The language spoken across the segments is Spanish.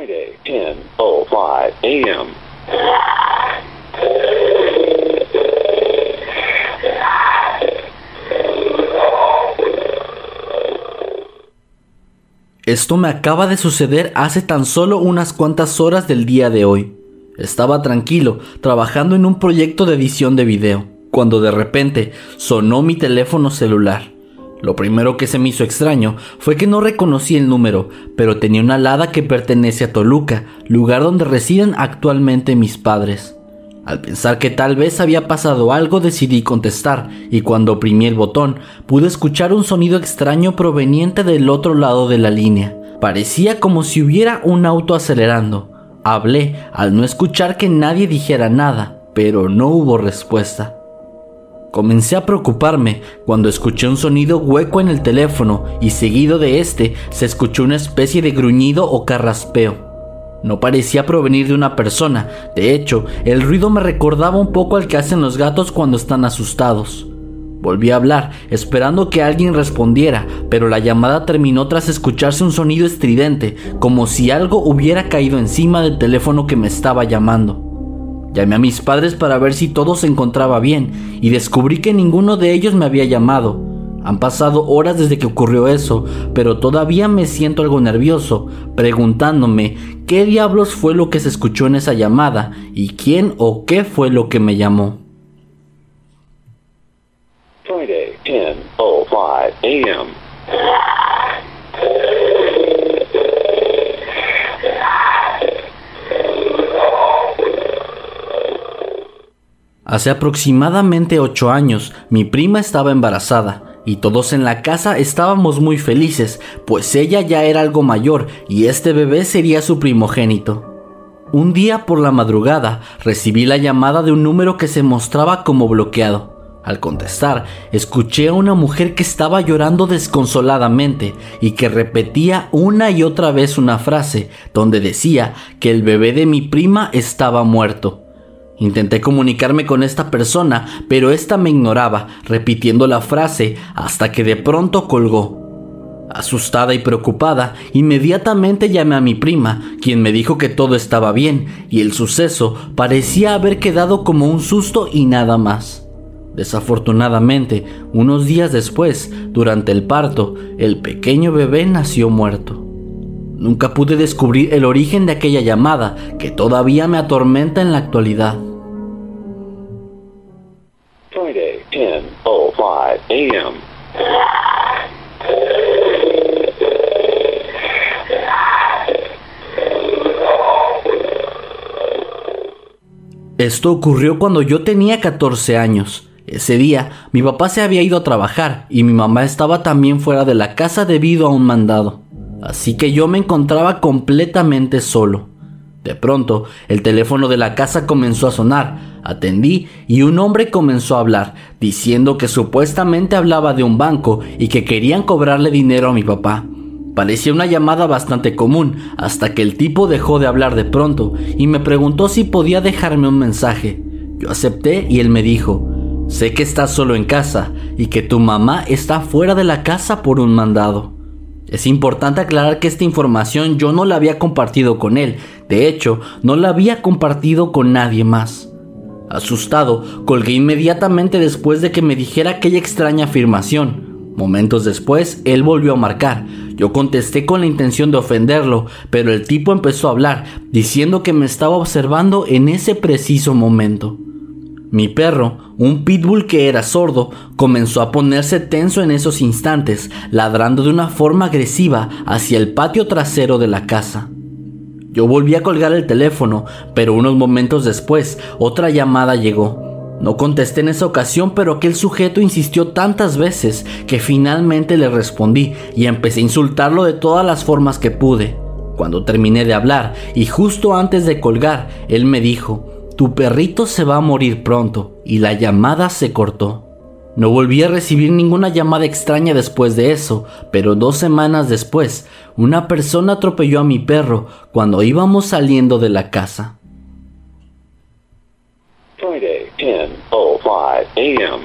Friday, 10.05 a.m. Esto me acaba de suceder hace tan solo unas cuantas horas del día de hoy. Estaba tranquilo, trabajando en un proyecto de edición de video, cuando de repente sonó mi teléfono celular. Lo primero que se me hizo extraño fue que no reconocí el número, pero tenía una alada que pertenece a Toluca, lugar donde residen actualmente mis padres. Al pensar que tal vez había pasado algo decidí contestar y cuando oprimí el botón pude escuchar un sonido extraño proveniente del otro lado de la línea. Parecía como si hubiera un auto acelerando. Hablé al no escuchar que nadie dijera nada, pero no hubo respuesta. Comencé a preocuparme cuando escuché un sonido hueco en el teléfono y seguido de este se escuchó una especie de gruñido o carraspeo. No parecía provenir de una persona, de hecho, el ruido me recordaba un poco al que hacen los gatos cuando están asustados. Volví a hablar, esperando que alguien respondiera, pero la llamada terminó tras escucharse un sonido estridente, como si algo hubiera caído encima del teléfono que me estaba llamando. Llamé a mis padres para ver si todo se encontraba bien y descubrí que ninguno de ellos me había llamado. Han pasado horas desde que ocurrió eso, pero todavía me siento algo nervioso, preguntándome qué diablos fue lo que se escuchó en esa llamada y quién o qué fue lo que me llamó. Friday, 10.05 a.m. Hace aproximadamente ocho años, mi prima estaba embarazada y todos en la casa estábamos muy felices, pues ella ya era algo mayor y este bebé sería su primogénito. Un día por la madrugada recibí la llamada de un número que se mostraba como bloqueado. Al contestar, escuché a una mujer que estaba llorando desconsoladamente y que repetía una y otra vez una frase donde decía que el bebé de mi prima estaba muerto. Intenté comunicarme con esta persona, pero ésta me ignoraba, repitiendo la frase hasta que de pronto colgó. Asustada y preocupada, inmediatamente llamé a mi prima, quien me dijo que todo estaba bien y el suceso parecía haber quedado como un susto y nada más. Desafortunadamente, unos días después, durante el parto, el pequeño bebé nació muerto. Nunca pude descubrir el origen de aquella llamada que todavía me atormenta en la actualidad. 10.05 a.m. Esto ocurrió cuando yo tenía 14 años. Ese día, mi papá se había ido a trabajar y mi mamá estaba también fuera de la casa debido a un mandado. Así que yo me encontraba completamente solo. De pronto, el teléfono de la casa comenzó a sonar. Atendí y un hombre comenzó a hablar, diciendo que supuestamente hablaba de un banco y que querían cobrarle dinero a mi papá. Parecía una llamada bastante común, hasta que el tipo dejó de hablar de pronto y me preguntó si podía dejarme un mensaje. Yo acepté y él me dijo, sé que estás solo en casa y que tu mamá está fuera de la casa por un mandado. Es importante aclarar que esta información yo no la había compartido con él, de hecho, no la había compartido con nadie más. Asustado, colgué inmediatamente después de que me dijera aquella extraña afirmación. Momentos después, él volvió a marcar. Yo contesté con la intención de ofenderlo, pero el tipo empezó a hablar, diciendo que me estaba observando en ese preciso momento. Mi perro, un pitbull que era sordo, comenzó a ponerse tenso en esos instantes, ladrando de una forma agresiva hacia el patio trasero de la casa. Yo volví a colgar el teléfono, pero unos momentos después otra llamada llegó. No contesté en esa ocasión, pero aquel sujeto insistió tantas veces que finalmente le respondí y empecé a insultarlo de todas las formas que pude. Cuando terminé de hablar y justo antes de colgar, él me dijo, tu perrito se va a morir pronto y la llamada se cortó. No volví a recibir ninguna llamada extraña después de eso, pero dos semanas después, una persona atropelló a mi perro cuando íbamos saliendo de la casa. Friday, 10.05 a.m.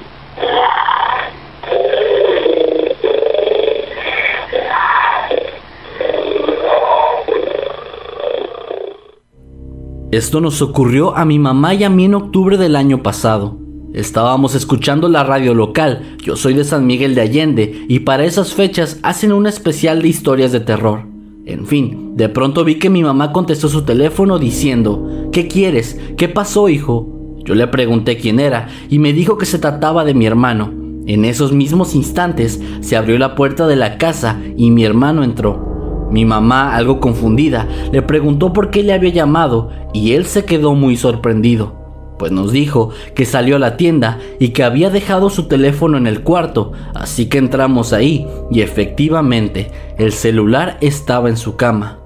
Esto nos ocurrió a mi mamá y a mí en octubre del año pasado. Estábamos escuchando la radio local, yo soy de San Miguel de Allende, y para esas fechas hacen un especial de historias de terror. En fin, de pronto vi que mi mamá contestó su teléfono diciendo, ¿qué quieres? ¿Qué pasó, hijo? Yo le pregunté quién era y me dijo que se trataba de mi hermano. En esos mismos instantes se abrió la puerta de la casa y mi hermano entró. Mi mamá, algo confundida, le preguntó por qué le había llamado y él se quedó muy sorprendido, pues nos dijo que salió a la tienda y que había dejado su teléfono en el cuarto, así que entramos ahí y efectivamente el celular estaba en su cama.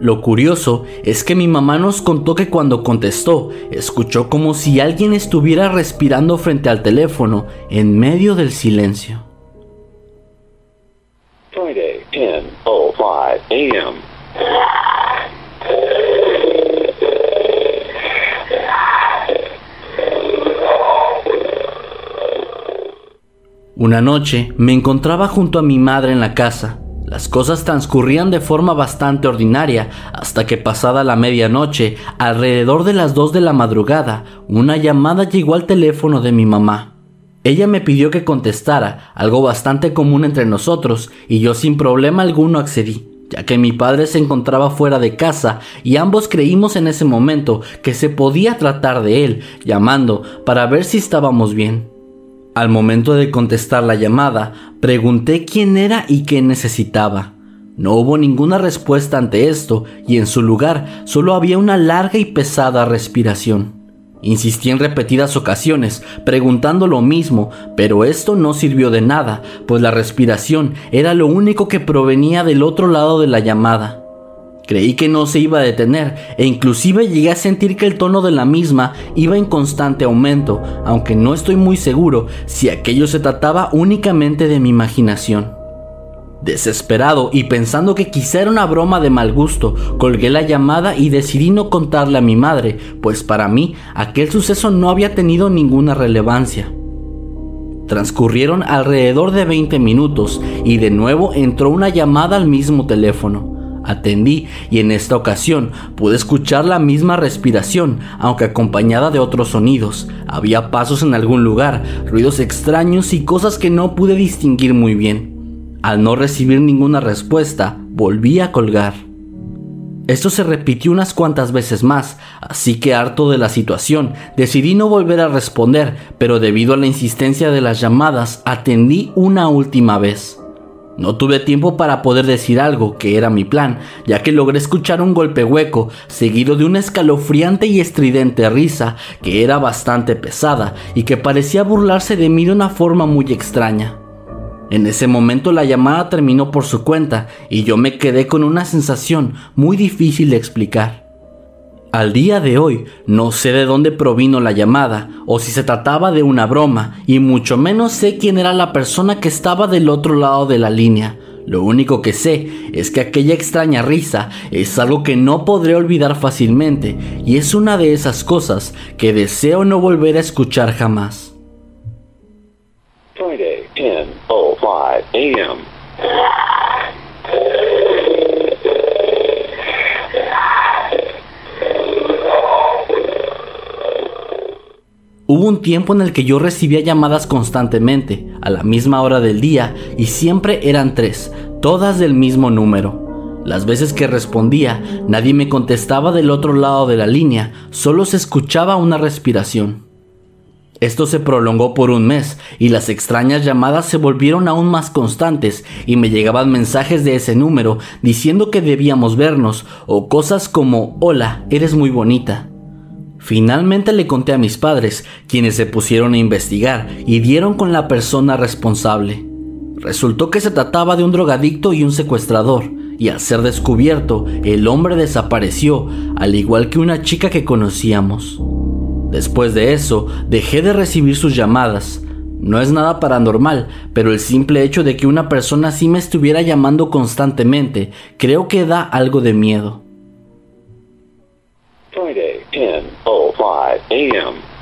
Lo curioso es que mi mamá nos contó que cuando contestó, escuchó como si alguien estuviera respirando frente al teléfono en medio del silencio. Friday, 10.05 a.m. Una noche me encontraba junto a mi madre en la casa. Las cosas transcurrían de forma bastante ordinaria hasta que pasada la medianoche, alrededor de las 2 de la madrugada, una llamada llegó al teléfono de mi mamá. Ella me pidió que contestara, algo bastante común entre nosotros, y yo sin problema alguno accedí, ya que mi padre se encontraba fuera de casa y ambos creímos en ese momento que se podía tratar de él, llamando para ver si estábamos bien. Al momento de contestar la llamada, pregunté quién era y qué necesitaba. No hubo ninguna respuesta ante esto y en su lugar solo había una larga y pesada respiración. Insistí en repetidas ocasiones, preguntando lo mismo, pero esto no sirvió de nada, pues la respiración era lo único que provenía del otro lado de la llamada. Creí que no se iba a detener e inclusive llegué a sentir que el tono de la misma iba en constante aumento, aunque no estoy muy seguro si aquello se trataba únicamente de mi imaginación. Desesperado y pensando que quizá era una broma de mal gusto, colgué la llamada y decidí no contarle a mi madre, pues para mí aquel suceso no había tenido ninguna relevancia. Transcurrieron alrededor de 20 minutos y de nuevo entró una llamada al mismo teléfono. Atendí y en esta ocasión pude escuchar la misma respiración, aunque acompañada de otros sonidos. Había pasos en algún lugar, ruidos extraños y cosas que no pude distinguir muy bien. Al no recibir ninguna respuesta, volví a colgar. Esto se repitió unas cuantas veces más, así que harto de la situación, decidí no volver a responder, pero debido a la insistencia de las llamadas, atendí una última vez. No tuve tiempo para poder decir algo, que era mi plan, ya que logré escuchar un golpe hueco, seguido de una escalofriante y estridente risa, que era bastante pesada y que parecía burlarse de mí de una forma muy extraña. En ese momento la llamada terminó por su cuenta y yo me quedé con una sensación muy difícil de explicar. Al día de hoy no sé de dónde provino la llamada o si se trataba de una broma y mucho menos sé quién era la persona que estaba del otro lado de la línea. Lo único que sé es que aquella extraña risa es algo que no podré olvidar fácilmente y es una de esas cosas que deseo no volver a escuchar jamás. Friday, 10.05 a.m. Hubo un tiempo en el que yo recibía llamadas constantemente, a la misma hora del día, y siempre eran tres, todas del mismo número. Las veces que respondía, nadie me contestaba del otro lado de la línea, solo se escuchaba una respiración. Esto se prolongó por un mes y las extrañas llamadas se volvieron aún más constantes y me llegaban mensajes de ese número diciendo que debíamos vernos o cosas como hola, eres muy bonita. Finalmente le conté a mis padres, quienes se pusieron a investigar y dieron con la persona responsable. Resultó que se trataba de un drogadicto y un secuestrador, y al ser descubierto, el hombre desapareció, al igual que una chica que conocíamos. Después de eso, dejé de recibir sus llamadas. No es nada paranormal, pero el simple hecho de que una persona así me estuviera llamando constantemente, creo que da algo de miedo. 10.05 a.m.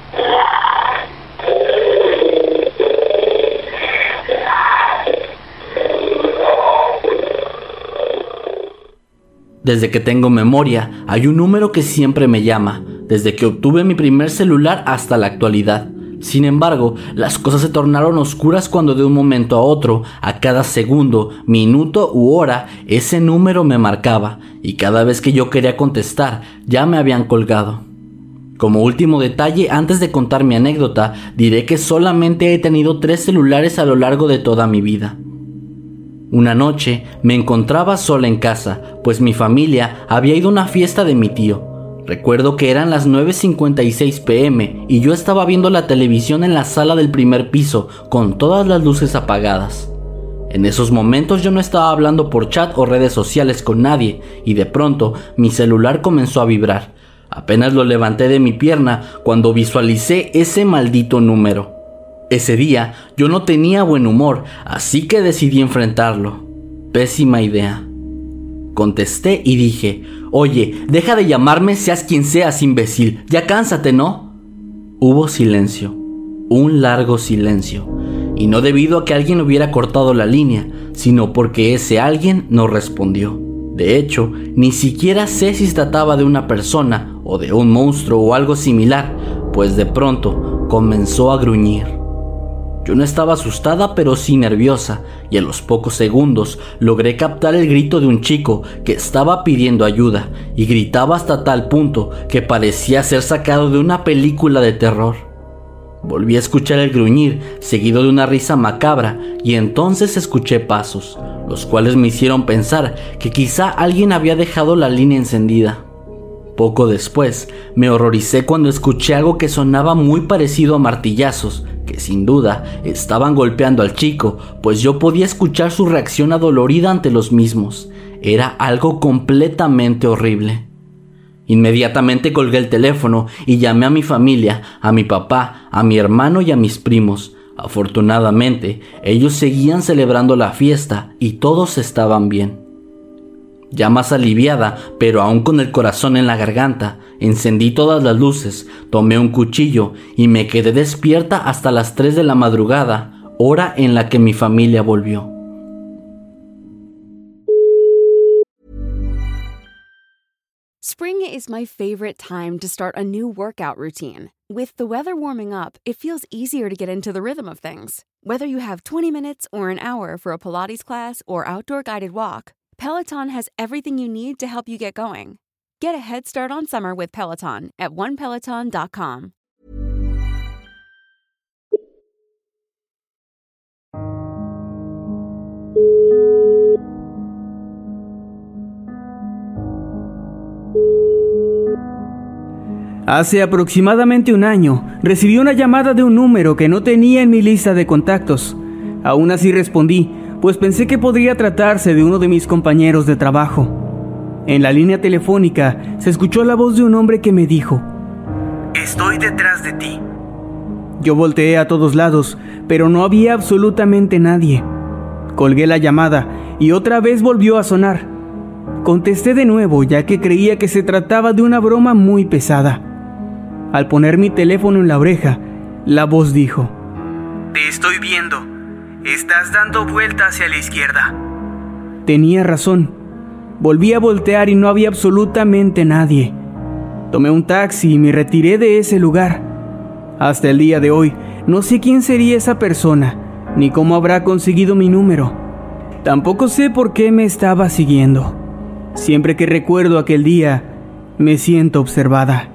Desde que tengo memoria, hay un número que siempre me llama, desde que obtuve mi primer celular hasta la actualidad. Sin embargo, las cosas se tornaron oscuras cuando de un momento a otro, a cada segundo, minuto u hora, ese número me marcaba, y cada vez que yo quería contestar, ya me habían colgado. Como último detalle, antes de contar mi anécdota, diré que solamente he tenido tres celulares a lo largo de toda mi vida. Una noche me encontraba sola en casa, pues mi familia había ido a una fiesta de mi tío. Recuerdo que eran las 9.56 pm y yo estaba viendo la televisión en la sala del primer piso con todas las luces apagadas. En esos momentos yo no estaba hablando por chat o redes sociales con nadie y de pronto mi celular comenzó a vibrar. Apenas lo levanté de mi pierna cuando visualicé ese maldito número. Ese día yo no tenía buen humor, así que decidí enfrentarlo. Pésima idea. Contesté y dije, oye, deja de llamarme seas quien seas, imbécil, ya cánsate, ¿no? Hubo silencio, un largo silencio, y no debido a que alguien hubiera cortado la línea, sino porque ese alguien no respondió. De hecho, ni siquiera sé si se trataba de una persona o de un monstruo o algo similar, pues de pronto comenzó a gruñir. Yo no estaba asustada pero sí nerviosa y a los pocos segundos logré captar el grito de un chico que estaba pidiendo ayuda y gritaba hasta tal punto que parecía ser sacado de una película de terror. Volví a escuchar el gruñir seguido de una risa macabra y entonces escuché pasos, los cuales me hicieron pensar que quizá alguien había dejado la línea encendida. Poco después, me horroricé cuando escuché algo que sonaba muy parecido a martillazos que sin duda estaban golpeando al chico, pues yo podía escuchar su reacción adolorida ante los mismos. Era algo completamente horrible. Inmediatamente colgué el teléfono y llamé a mi familia, a mi papá, a mi hermano y a mis primos. Afortunadamente, ellos seguían celebrando la fiesta y todos estaban bien. Ya más aliviada, pero aún con el corazón en la garganta, encendí todas las luces, tomé un cuchillo y me quedé despierta hasta las 3 de la madrugada, hora en la que mi familia volvió. Spring is my favorite time to start a new workout routine. With the weather warming up, it feels easier to get into the rhythm of things. Whether you have 20 minutes or an hour for a Pilates class or outdoor guided walk, Peloton has everything you need to help you get going. Get a head start on summer with Peloton at onepeloton.com. Hace aproximadamente un año recibí una llamada de un número que no tenía en mi lista de contactos. Aún así respondí, pues pensé que podría tratarse de uno de mis compañeros de trabajo. En la línea telefónica se escuchó la voz de un hombre que me dijo, Estoy detrás de ti. Yo volteé a todos lados, pero no había absolutamente nadie. Colgué la llamada y otra vez volvió a sonar. Contesté de nuevo ya que creía que se trataba de una broma muy pesada. Al poner mi teléfono en la oreja, la voz dijo, Te estoy viendo. Estás dando vuelta hacia la izquierda. Tenía razón. Volví a voltear y no había absolutamente nadie. Tomé un taxi y me retiré de ese lugar. Hasta el día de hoy, no sé quién sería esa persona, ni cómo habrá conseguido mi número. Tampoco sé por qué me estaba siguiendo. Siempre que recuerdo aquel día, me siento observada.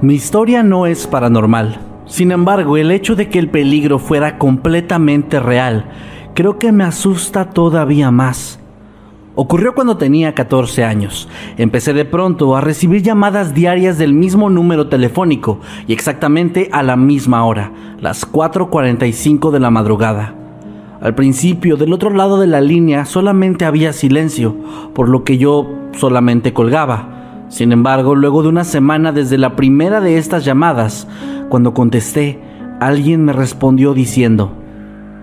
Mi historia no es paranormal. Sin embargo, el hecho de que el peligro fuera completamente real, creo que me asusta todavía más. Ocurrió cuando tenía 14 años. Empecé de pronto a recibir llamadas diarias del mismo número telefónico y exactamente a la misma hora, las 4.45 de la madrugada. Al principio, del otro lado de la línea solamente había silencio, por lo que yo solamente colgaba. Sin embargo, luego de una semana desde la primera de estas llamadas, cuando contesté, alguien me respondió diciendo,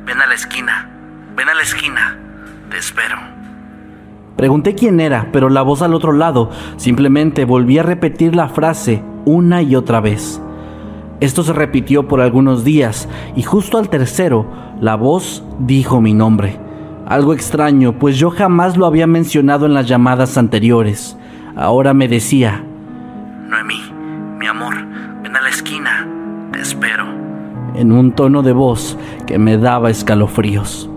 Ven a la esquina, ven a la esquina, te espero. Pregunté quién era, pero la voz al otro lado simplemente volví a repetir la frase una y otra vez. Esto se repitió por algunos días y justo al tercero, la voz dijo mi nombre. Algo extraño, pues yo jamás lo había mencionado en las llamadas anteriores. Ahora me decía, Noemí, mi amor, ven a la esquina, te espero. En un tono de voz que me daba escalofríos.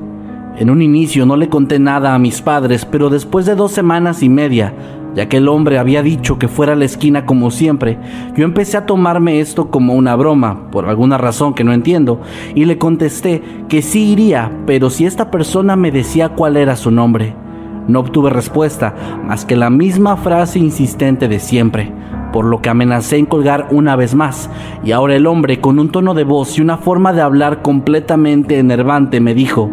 En un inicio no le conté nada a mis padres, pero después de dos semanas y media, ya que el hombre había dicho que fuera a la esquina como siempre, yo empecé a tomarme esto como una broma, por alguna razón que no entiendo, y le contesté que sí iría, pero si esta persona me decía cuál era su nombre. No obtuve respuesta, más que la misma frase insistente de siempre, por lo que amenacé en colgar una vez más, y ahora el hombre, con un tono de voz y una forma de hablar completamente enervante, me dijo,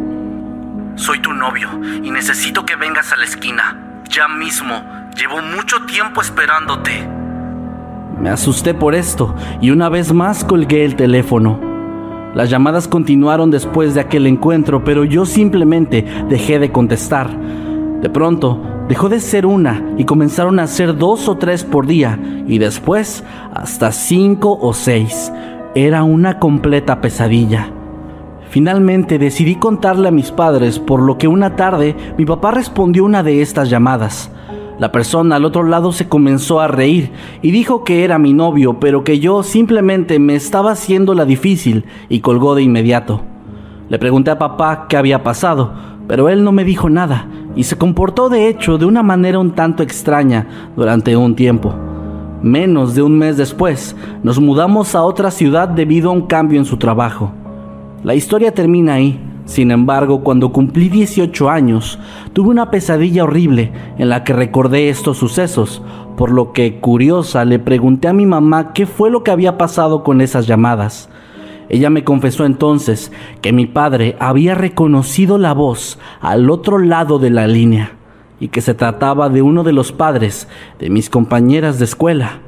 Soy tu novio y necesito que vengas a la esquina, ya mismo, llevo mucho tiempo esperándote. Me asusté por esto, y una vez más colgué el teléfono. Las llamadas continuaron después de aquel encuentro, pero yo simplemente dejé de contestar. De pronto, dejó de ser una y comenzaron a ser dos o tres por día y después hasta cinco o seis. Era una completa pesadilla. Finalmente decidí contarle a mis padres, por lo que una tarde mi papá respondió una de estas llamadas. La persona al otro lado se comenzó a reír y dijo que era mi novio, pero que yo simplemente me estaba haciendo la difícil y colgó de inmediato. Le pregunté a papá qué había pasado, pero él no me dijo nada y se comportó de hecho de una manera un tanto extraña durante un tiempo. Menos de un mes después, nos mudamos a otra ciudad debido a un cambio en su trabajo. La historia termina ahí. Sin embargo, cuando cumplí 18 años, tuve una pesadilla horrible en la que recordé estos sucesos, por lo que, curiosa, le pregunté a mi mamá qué fue lo que había pasado con esas llamadas. Ella me confesó entonces que mi padre había reconocido la voz al otro lado de la línea y que se trataba de uno de los padres de mis compañeras de escuela.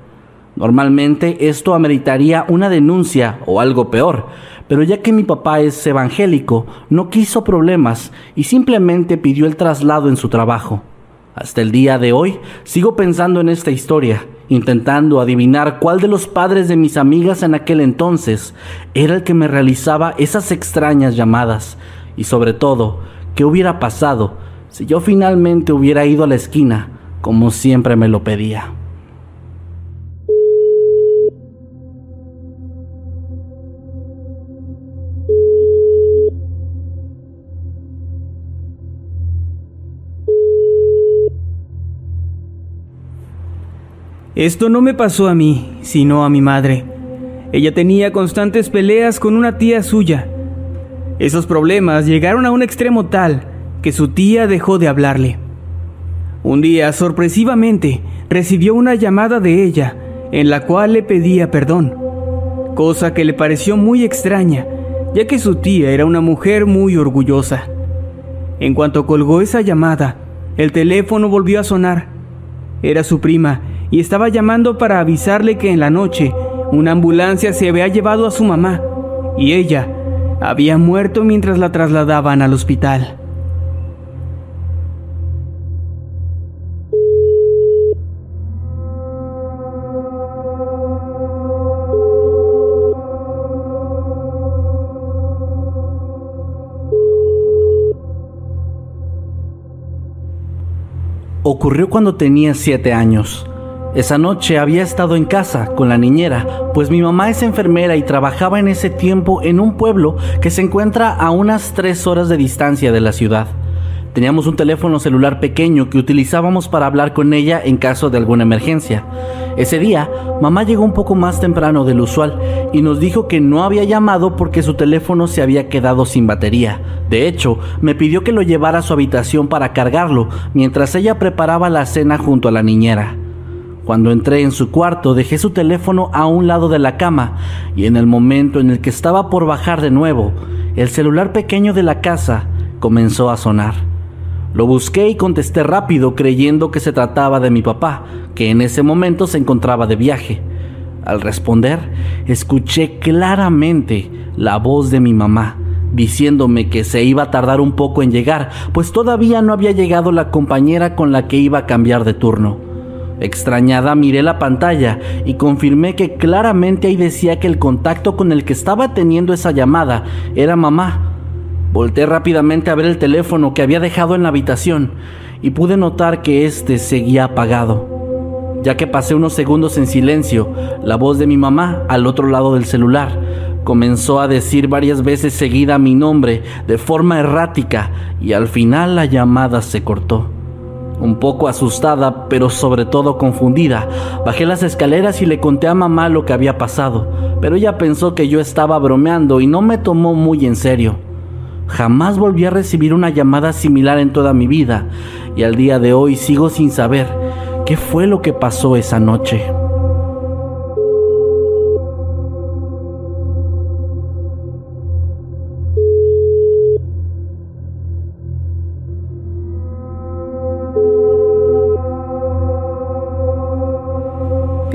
Normalmente esto ameritaría una denuncia o algo peor, pero ya que mi papá es evangélico, no quiso problemas y simplemente pidió el traslado en su trabajo. Hasta el día de hoy sigo pensando en esta historia, intentando adivinar cuál de los padres de mis amigas en aquel entonces era el que me realizaba esas extrañas llamadas y sobre todo, qué hubiera pasado si yo finalmente hubiera ido a la esquina como siempre me lo pedía. Esto no me pasó a mí, sino a mi madre. Ella tenía constantes peleas con una tía suya. Esos problemas llegaron a un extremo tal que su tía dejó de hablarle. Un día, sorpresivamente, recibió una llamada de ella en la cual le pedía perdón, cosa que le pareció muy extraña, ya que su tía era una mujer muy orgullosa. En cuanto colgó esa llamada, el teléfono volvió a sonar. Era su prima y estaba llamando para avisarle que en la noche una ambulancia se había llevado a su mamá y ella había muerto mientras la trasladaban al hospital. Ocurrió cuando tenía siete años. Esa noche había estado en casa con la niñera, pues mi mamá es enfermera y trabajaba en ese tiempo en un pueblo que se encuentra a unas 3 horas de distancia de la ciudad. Teníamos un teléfono celular pequeño que utilizábamos para hablar con ella en caso de alguna emergencia. Ese día, mamá llegó un poco más temprano del usual y nos dijo que no había llamado porque su teléfono se había quedado sin batería. De hecho, me pidió que lo llevara a su habitación para cargarlo mientras ella preparaba la cena junto a la niñera. Cuando entré en su cuarto dejé su teléfono a un lado de la cama y en el momento en el que estaba por bajar de nuevo, el celular pequeño de la casa comenzó a sonar. Lo busqué y contesté rápido creyendo que se trataba de mi papá, que en ese momento se encontraba de viaje. Al responder, escuché claramente la voz de mi mamá, diciéndome que se iba a tardar un poco en llegar, pues todavía no había llegado la compañera con la que iba a cambiar de turno. Extrañada miré la pantalla y confirmé que claramente ahí decía que el contacto con el que estaba teniendo esa llamada era mamá, Volté rápidamente a ver el teléfono que había dejado en la habitación y pude notar que éste seguía apagado. Ya que pasé unos segundos en silencio, la voz de mi mamá al otro lado del celular comenzó a decir varias veces seguida mi nombre de forma errática y al final la llamada se cortó. Un poco asustada, pero sobre todo confundida, bajé las escaleras y le conté a mamá lo que había pasado, pero ella pensó que yo estaba bromeando y no me tomó muy en serio. Jamás volví a recibir una llamada similar en toda mi vida y al día de hoy sigo sin saber qué fue lo que pasó esa noche.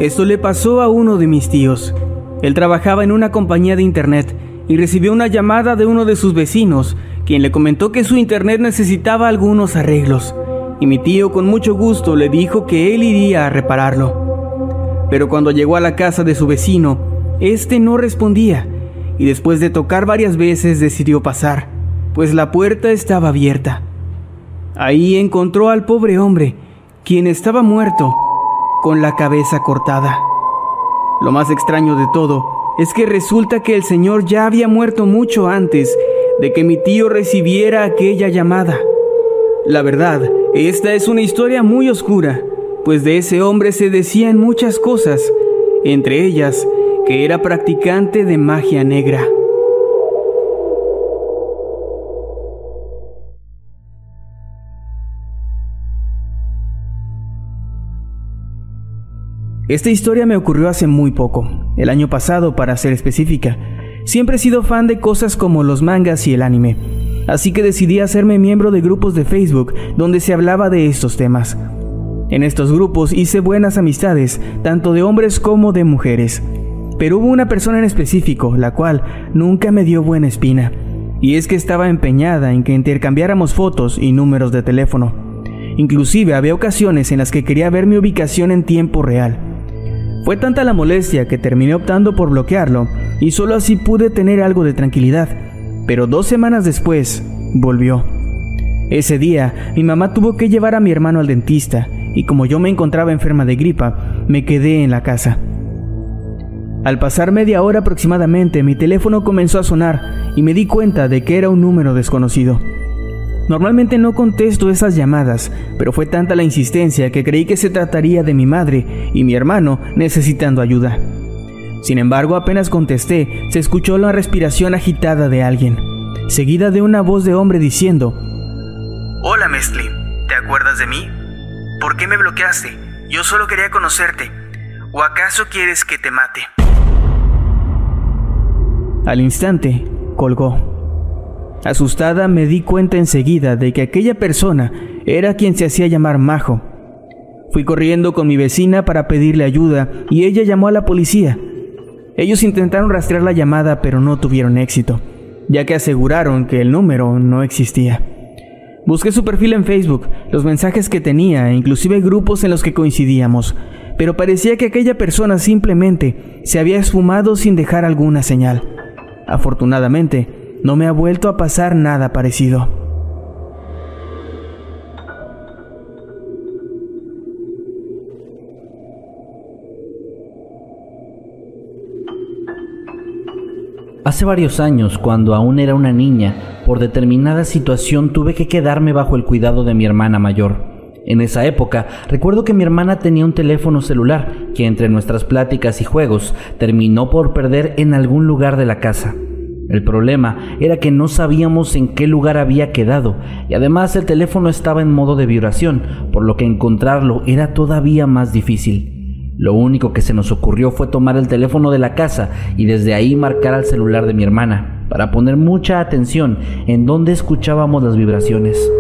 Esto le pasó a uno de mis tíos. Él trabajaba en una compañía de internet y recibió una llamada de uno de sus vecinos, quien le comentó que su internet necesitaba algunos arreglos, y mi tío con mucho gusto le dijo que él iría a repararlo. Pero cuando llegó a la casa de su vecino, este no respondía, y después de tocar varias veces decidió pasar, pues la puerta estaba abierta. Ahí encontró al pobre hombre, quien estaba muerto, con la cabeza cortada. Lo más extraño de todo es que resulta que el Señor ya había muerto mucho antes de que mi tío recibiera aquella llamada. La verdad, esta es una historia muy oscura, pues de ese hombre se decían muchas cosas, entre ellas que era practicante de magia negra. Esta historia me ocurrió hace muy poco, el año pasado para ser específica. Siempre he sido fan de cosas como los mangas y el anime, así que decidí hacerme miembro de grupos de Facebook donde se hablaba de estos temas. En estos grupos hice buenas amistades, tanto de hombres como de mujeres. Pero hubo una persona en específico, la cual nunca me dio buena espina, y es que estaba empeñada en que intercambiáramos fotos y números de teléfono. Inclusive había ocasiones en las que quería ver mi ubicación en tiempo real fue tanta la molestia que terminé optando por bloquearlo y solo así pude tener algo de tranquilidad. Pero dos semanas después, volvió. Ese día, mi mamá tuvo que llevar a mi hermano al dentista y como yo me encontraba enferma de gripa, me quedé en la casa. Al pasar media hora aproximadamente, mi teléfono comenzó a sonar y me di cuenta de que era un número desconocido. Normalmente no contesto esas llamadas, pero fue tanta la insistencia que creí que se trataría de mi madre y mi hermano necesitando ayuda. Sin embargo, apenas contesté, se escuchó la respiración agitada de alguien, seguida de una voz de hombre diciendo, Hola Mesli, ¿te acuerdas de mí? ¿Por qué me bloqueaste? Yo solo quería conocerte. ¿O acaso quieres que te mate? Al instante, colgó. Asustada me di cuenta enseguida de que aquella persona era quien se hacía llamar Majo. Fui corriendo con mi vecina para pedirle ayuda y ella llamó a la policía. Ellos intentaron rastrear la llamada pero no tuvieron éxito, ya que aseguraron que el número no existía. Busqué su perfil en Facebook, los mensajes que tenía e inclusive grupos en los que coincidíamos, pero parecía que aquella persona simplemente se había esfumado sin dejar alguna señal. Afortunadamente, no me ha vuelto a pasar nada parecido. Hace varios años, cuando aún era una niña, por determinada situación tuve que quedarme bajo el cuidado de mi hermana mayor. En esa época, recuerdo que mi hermana tenía un teléfono celular que entre nuestras pláticas y juegos terminó por perder en algún lugar de la casa. El problema era que no sabíamos en qué lugar había quedado y además el teléfono estaba en modo de vibración, por lo que encontrarlo era todavía más difícil. Lo único que se nos ocurrió fue tomar el teléfono de la casa y desde ahí marcar al celular de mi hermana, para poner mucha atención en dónde escuchábamos las vibraciones.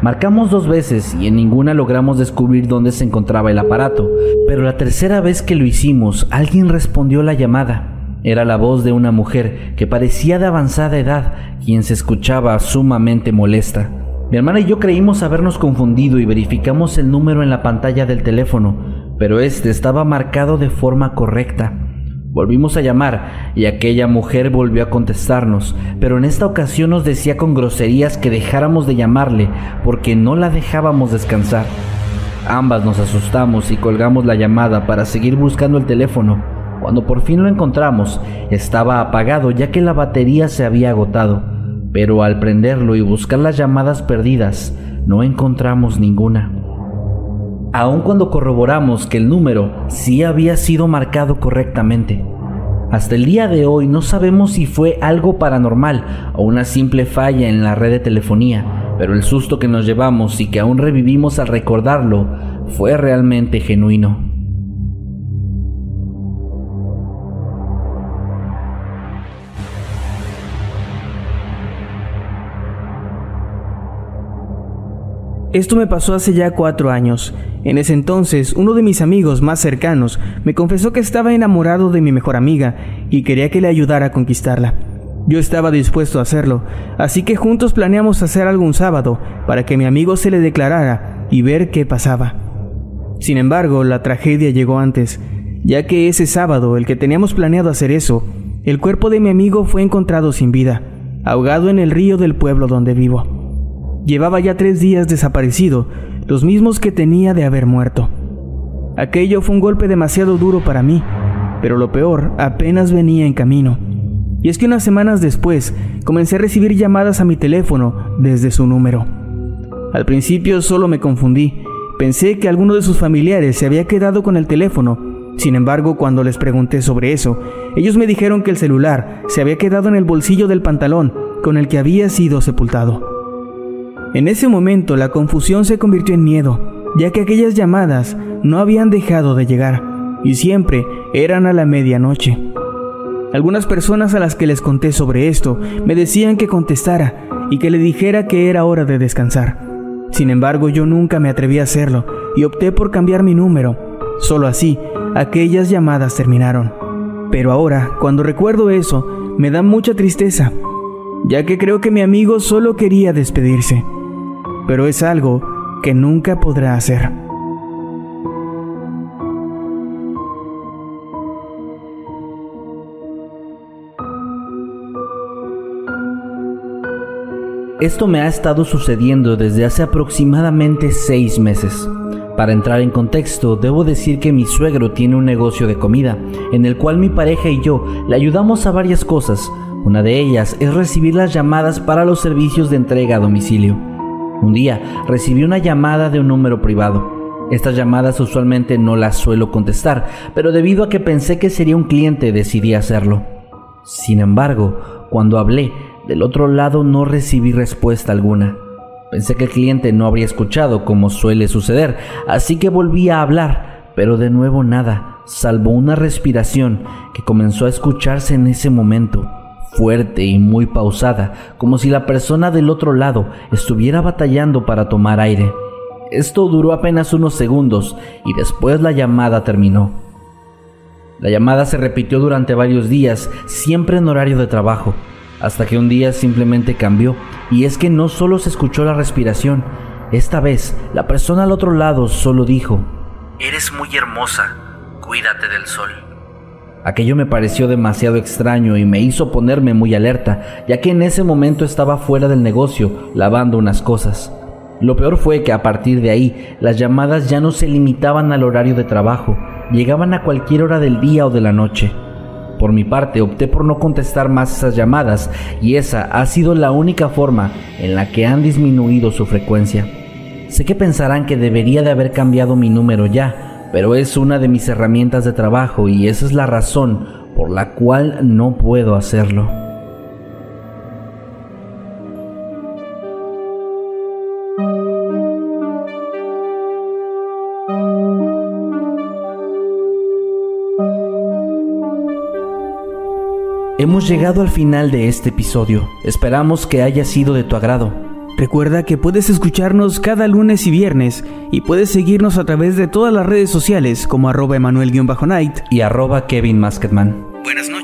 Marcamos dos veces y en ninguna logramos descubrir dónde se encontraba el aparato, pero la tercera vez que lo hicimos alguien respondió la llamada. Era la voz de una mujer que parecía de avanzada edad, quien se escuchaba sumamente molesta. Mi hermana y yo creímos habernos confundido y verificamos el número en la pantalla del teléfono, pero este estaba marcado de forma correcta. Volvimos a llamar y aquella mujer volvió a contestarnos, pero en esta ocasión nos decía con groserías que dejáramos de llamarle porque no la dejábamos descansar. Ambas nos asustamos y colgamos la llamada para seguir buscando el teléfono. Cuando por fin lo encontramos, estaba apagado ya que la batería se había agotado, pero al prenderlo y buscar las llamadas perdidas, no encontramos ninguna. Aun cuando corroboramos que el número sí había sido marcado correctamente. Hasta el día de hoy no sabemos si fue algo paranormal o una simple falla en la red de telefonía, pero el susto que nos llevamos y que aún revivimos al recordarlo fue realmente genuino. Esto me pasó hace ya cuatro años. En ese entonces, uno de mis amigos más cercanos me confesó que estaba enamorado de mi mejor amiga y quería que le ayudara a conquistarla. Yo estaba dispuesto a hacerlo, así que juntos planeamos hacer algo un sábado para que mi amigo se le declarara y ver qué pasaba. Sin embargo, la tragedia llegó antes, ya que ese sábado, el que teníamos planeado hacer eso, el cuerpo de mi amigo fue encontrado sin vida, ahogado en el río del pueblo donde vivo. Llevaba ya tres días desaparecido, los mismos que tenía de haber muerto. Aquello fue un golpe demasiado duro para mí, pero lo peor apenas venía en camino. Y es que unas semanas después comencé a recibir llamadas a mi teléfono desde su número. Al principio solo me confundí, pensé que alguno de sus familiares se había quedado con el teléfono. Sin embargo, cuando les pregunté sobre eso, ellos me dijeron que el celular se había quedado en el bolsillo del pantalón con el que había sido sepultado. En ese momento la confusión se convirtió en miedo, ya que aquellas llamadas no habían dejado de llegar y siempre eran a la medianoche. Algunas personas a las que les conté sobre esto me decían que contestara y que le dijera que era hora de descansar. Sin embargo, yo nunca me atreví a hacerlo y opté por cambiar mi número. Solo así, aquellas llamadas terminaron. Pero ahora, cuando recuerdo eso, me da mucha tristeza, ya que creo que mi amigo solo quería despedirse pero es algo que nunca podrá hacer. Esto me ha estado sucediendo desde hace aproximadamente seis meses. Para entrar en contexto, debo decir que mi suegro tiene un negocio de comida, en el cual mi pareja y yo le ayudamos a varias cosas. Una de ellas es recibir las llamadas para los servicios de entrega a domicilio. Un día recibí una llamada de un número privado. Estas llamadas usualmente no las suelo contestar, pero debido a que pensé que sería un cliente decidí hacerlo. Sin embargo, cuando hablé, del otro lado no recibí respuesta alguna. Pensé que el cliente no habría escuchado como suele suceder, así que volví a hablar, pero de nuevo nada, salvo una respiración que comenzó a escucharse en ese momento fuerte y muy pausada, como si la persona del otro lado estuviera batallando para tomar aire. Esto duró apenas unos segundos y después la llamada terminó. La llamada se repitió durante varios días, siempre en horario de trabajo, hasta que un día simplemente cambió, y es que no solo se escuchó la respiración, esta vez la persona al otro lado solo dijo, Eres muy hermosa, cuídate del sol. Aquello me pareció demasiado extraño y me hizo ponerme muy alerta, ya que en ese momento estaba fuera del negocio lavando unas cosas. Lo peor fue que a partir de ahí las llamadas ya no se limitaban al horario de trabajo, llegaban a cualquier hora del día o de la noche. Por mi parte, opté por no contestar más esas llamadas y esa ha sido la única forma en la que han disminuido su frecuencia. Sé que pensarán que debería de haber cambiado mi número ya, pero es una de mis herramientas de trabajo y esa es la razón por la cual no puedo hacerlo. Hemos llegado al final de este episodio. Esperamos que haya sido de tu agrado. Recuerda que puedes escucharnos cada lunes y viernes y puedes seguirnos a través de todas las redes sociales como arroba emanuel-night y arroba Kevin Masketman. Buenas noches